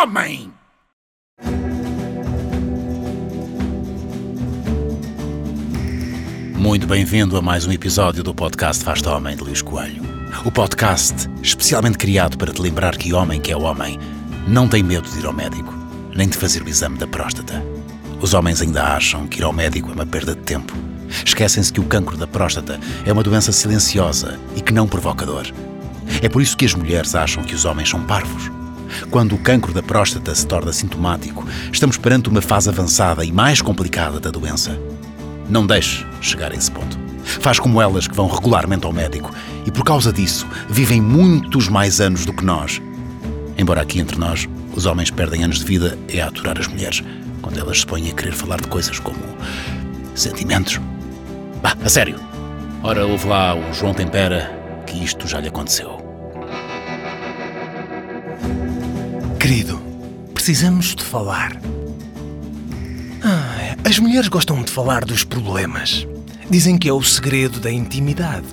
homem! Muito bem-vindo a mais um episódio do podcast Faz-te Homem de Luís Coelho. O podcast especialmente criado para te lembrar que homem que é homem não tem medo de ir ao médico, nem de fazer o exame da próstata. Os homens ainda acham que ir ao médico é uma perda de tempo. Esquecem-se que o cancro da próstata é uma doença silenciosa e que não provoca dor. É por isso que as mulheres acham que os homens são parvos. Quando o cancro da próstata se torna sintomático, estamos perante uma fase avançada e mais complicada da doença. Não deixe chegar a esse ponto. Faz como elas que vão regularmente ao médico e, por causa disso, vivem muitos mais anos do que nós. Embora aqui entre nós, os homens perdem anos de vida é a aturar as mulheres quando elas se põem a querer falar de coisas como sentimentos. Bah, a sério. Ora, ouve lá o João Tempera que isto já lhe aconteceu. Querido, precisamos de falar. Ah, as mulheres gostam de falar dos problemas. Dizem que é o segredo da intimidade.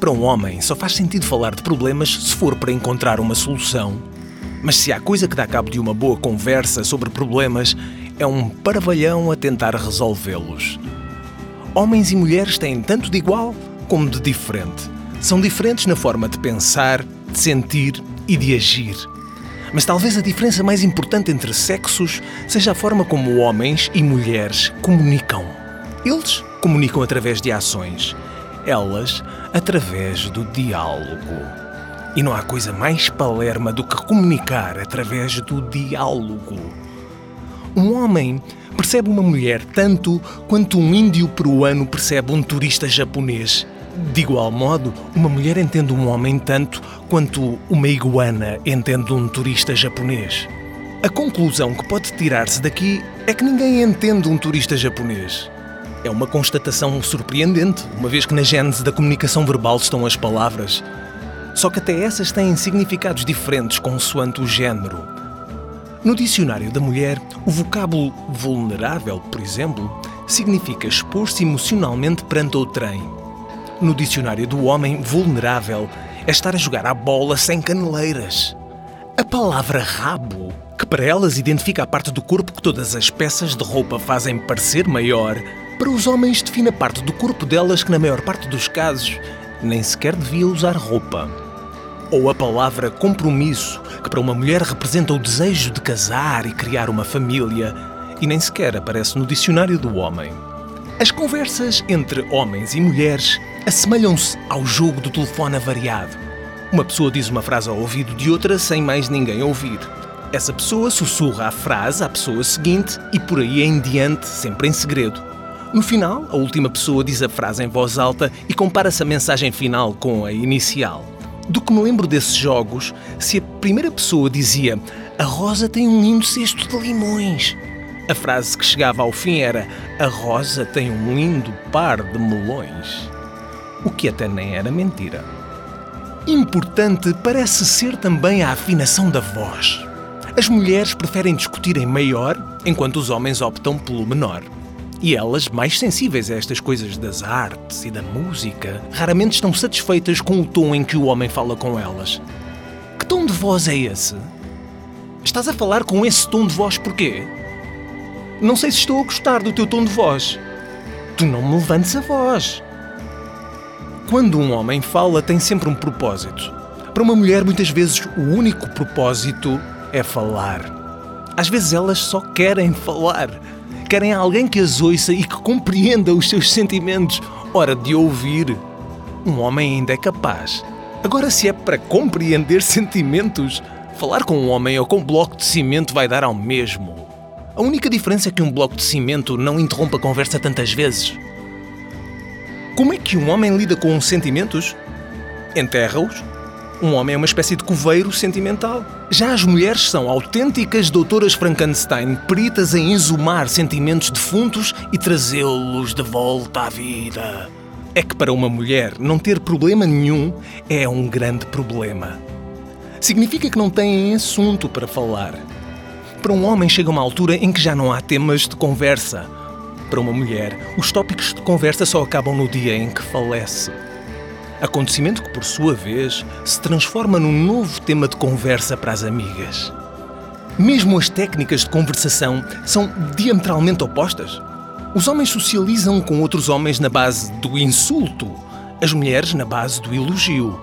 Para um homem, só faz sentido falar de problemas se for para encontrar uma solução. Mas se há coisa que dá cabo de uma boa conversa sobre problemas, é um parvalhão a tentar resolvê-los. Homens e mulheres têm tanto de igual como de diferente. São diferentes na forma de pensar, de sentir e de agir. Mas talvez a diferença mais importante entre sexos seja a forma como homens e mulheres comunicam. Eles comunicam através de ações, elas através do diálogo. E não há coisa mais palerma do que comunicar através do diálogo. Um homem percebe uma mulher tanto quanto um índio peruano percebe um turista japonês. De igual modo, uma mulher entende um homem tanto quanto uma iguana entende um turista japonês. A conclusão que pode tirar-se daqui é que ninguém entende um turista japonês. É uma constatação surpreendente, uma vez que na gênese da comunicação verbal estão as palavras. Só que até essas têm significados diferentes consoante o género. No dicionário da mulher, o vocábulo vulnerável, por exemplo, significa expor-se emocionalmente perante outrem. No dicionário do homem, vulnerável é estar a jogar à bola sem caneleiras. A palavra rabo, que para elas identifica a parte do corpo que todas as peças de roupa fazem parecer maior, para os homens define a parte do corpo delas que, na maior parte dos casos, nem sequer devia usar roupa. Ou a palavra compromisso, que para uma mulher representa o desejo de casar e criar uma família, e nem sequer aparece no dicionário do homem. As conversas entre homens e mulheres assemelham-se ao jogo do telefone avariado. Uma pessoa diz uma frase ao ouvido de outra sem mais ninguém ouvir. Essa pessoa sussurra a frase à pessoa seguinte e por aí em diante, sempre em segredo. No final, a última pessoa diz a frase em voz alta e compara-se a mensagem final com a inicial. Do que me lembro desses jogos, se a primeira pessoa dizia a Rosa tem um lindo cesto de limões, a frase que chegava ao fim era a Rosa tem um lindo par de melões. O que até nem era mentira. Importante parece ser também a afinação da voz. As mulheres preferem discutir em maior, enquanto os homens optam pelo menor. E elas, mais sensíveis a estas coisas das artes e da música, raramente estão satisfeitas com o tom em que o homem fala com elas. Que tom de voz é esse? Estás a falar com esse tom de voz porquê? Não sei se estou a gostar do teu tom de voz. Tu não me levantes a voz. Quando um homem fala, tem sempre um propósito. Para uma mulher, muitas vezes, o único propósito é falar. Às vezes elas só querem falar. Querem alguém que as ouça e que compreenda os seus sentimentos. Hora de ouvir. Um homem ainda é capaz. Agora, se é para compreender sentimentos, falar com um homem ou com um bloco de cimento vai dar ao mesmo. A única diferença é que um bloco de cimento não interrompe a conversa tantas vezes. Como é que um homem lida com sentimentos? Enterra-os. Um homem é uma espécie de coveiro sentimental. Já as mulheres são autênticas doutoras Frankenstein, peritas em exumar sentimentos defuntos e trazê-los de volta à vida. É que para uma mulher não ter problema nenhum é um grande problema. Significa que não têm assunto para falar. Para um homem chega uma altura em que já não há temas de conversa. Para uma mulher, os tópicos de conversa só acabam no dia em que falece. Acontecimento que, por sua vez, se transforma num novo tema de conversa para as amigas. Mesmo as técnicas de conversação são diametralmente opostas. Os homens socializam com outros homens na base do insulto, as mulheres na base do elogio.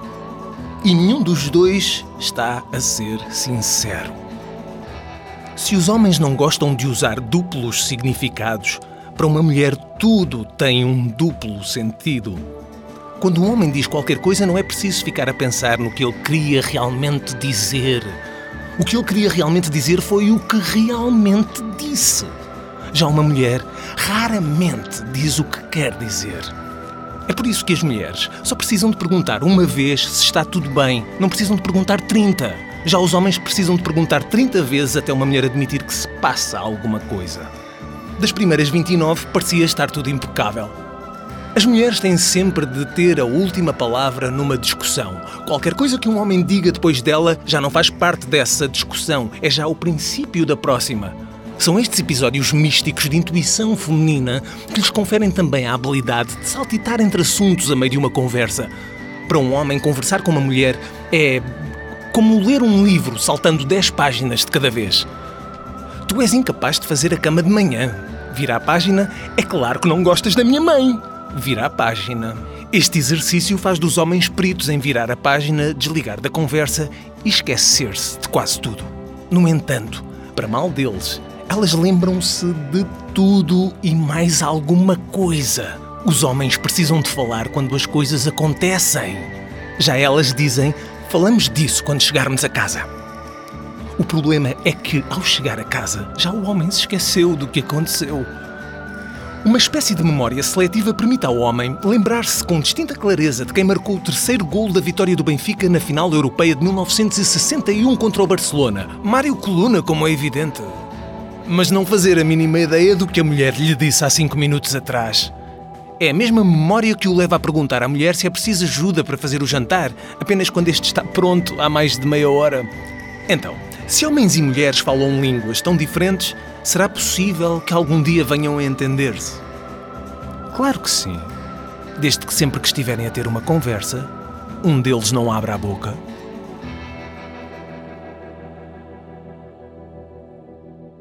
E nenhum dos dois está a ser sincero. Se os homens não gostam de usar duplos significados, para uma mulher tudo tem um duplo sentido. Quando um homem diz qualquer coisa, não é preciso ficar a pensar no que ele queria realmente dizer. O que ele queria realmente dizer foi o que realmente disse. Já uma mulher raramente diz o que quer dizer. É por isso que as mulheres só precisam de perguntar uma vez se está tudo bem, não precisam de perguntar 30. Já os homens precisam de perguntar 30 vezes até uma mulher admitir que se passa alguma coisa. Das primeiras 29 parecia estar tudo impecável. As mulheres têm sempre de ter a última palavra numa discussão. Qualquer coisa que um homem diga depois dela já não faz parte dessa discussão, é já o princípio da próxima. São estes episódios místicos de intuição feminina que lhes conferem também a habilidade de saltitar entre assuntos a meio de uma conversa. Para um homem, conversar com uma mulher é como ler um livro saltando 10 páginas de cada vez. Tu és incapaz de fazer a cama de manhã. Vira a página, é claro que não gostas da minha mãe vira a página. Este exercício faz dos homens peritos em virar a página, desligar da conversa e esquecer-se de quase tudo. No entanto, para mal deles, elas lembram-se de tudo e mais alguma coisa. Os homens precisam de falar quando as coisas acontecem. Já elas dizem: falamos disso quando chegarmos a casa. O problema é que, ao chegar a casa, já o homem se esqueceu do que aconteceu. Uma espécie de memória seletiva permite ao homem lembrar-se com distinta clareza de quem marcou o terceiro gol da vitória do Benfica na final europeia de 1961 contra o Barcelona. Mário Coluna, como é evidente. Mas não fazer a mínima ideia do que a mulher lhe disse há cinco minutos atrás. É a mesma memória que o leva a perguntar à mulher se é preciso ajuda para fazer o jantar, apenas quando este está pronto há mais de meia hora. Então, se homens e mulheres falam línguas tão diferentes, será possível que algum dia venham a entender-se? Claro que sim. Desde que sempre que estiverem a ter uma conversa, um deles não abra a boca.